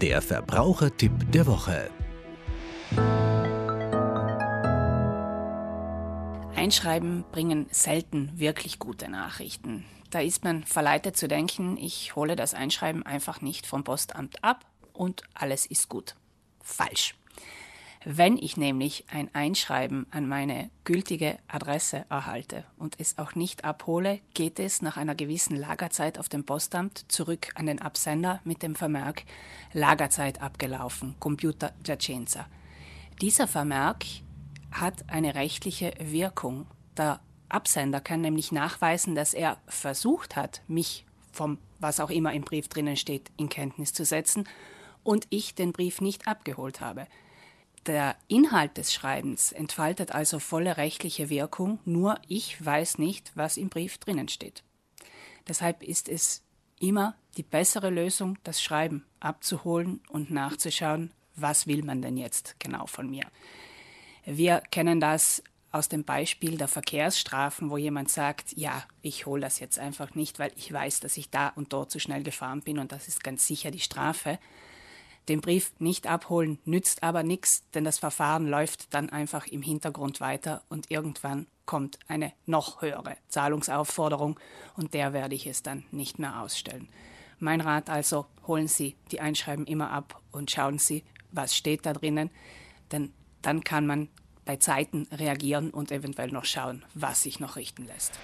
Der Verbrauchertipp der Woche. Einschreiben bringen selten wirklich gute Nachrichten. Da ist man verleitet zu denken, ich hole das Einschreiben einfach nicht vom Postamt ab und alles ist gut. Falsch. Wenn ich nämlich ein Einschreiben an meine gültige Adresse erhalte und es auch nicht abhole, geht es nach einer gewissen Lagerzeit auf dem Postamt zurück an den Absender mit dem Vermerk Lagerzeit abgelaufen, Computer Giacenza. Dieser Vermerk hat eine rechtliche Wirkung. Der Absender kann nämlich nachweisen, dass er versucht hat, mich vom was auch immer im Brief drinnen steht, in Kenntnis zu setzen und ich den Brief nicht abgeholt habe. Der Inhalt des Schreibens entfaltet also volle rechtliche Wirkung, nur ich weiß nicht, was im Brief drinnen steht. Deshalb ist es immer die bessere Lösung, das Schreiben abzuholen und nachzuschauen, was will man denn jetzt genau von mir. Wir kennen das aus dem Beispiel der Verkehrsstrafen, wo jemand sagt, ja, ich hole das jetzt einfach nicht, weil ich weiß, dass ich da und dort zu schnell gefahren bin und das ist ganz sicher die Strafe. Den Brief nicht abholen nützt aber nichts, denn das Verfahren läuft dann einfach im Hintergrund weiter und irgendwann kommt eine noch höhere Zahlungsaufforderung und der werde ich es dann nicht mehr ausstellen. Mein Rat also, holen Sie die Einschreiben immer ab und schauen Sie, was steht da drinnen, denn dann kann man bei Zeiten reagieren und eventuell noch schauen, was sich noch richten lässt.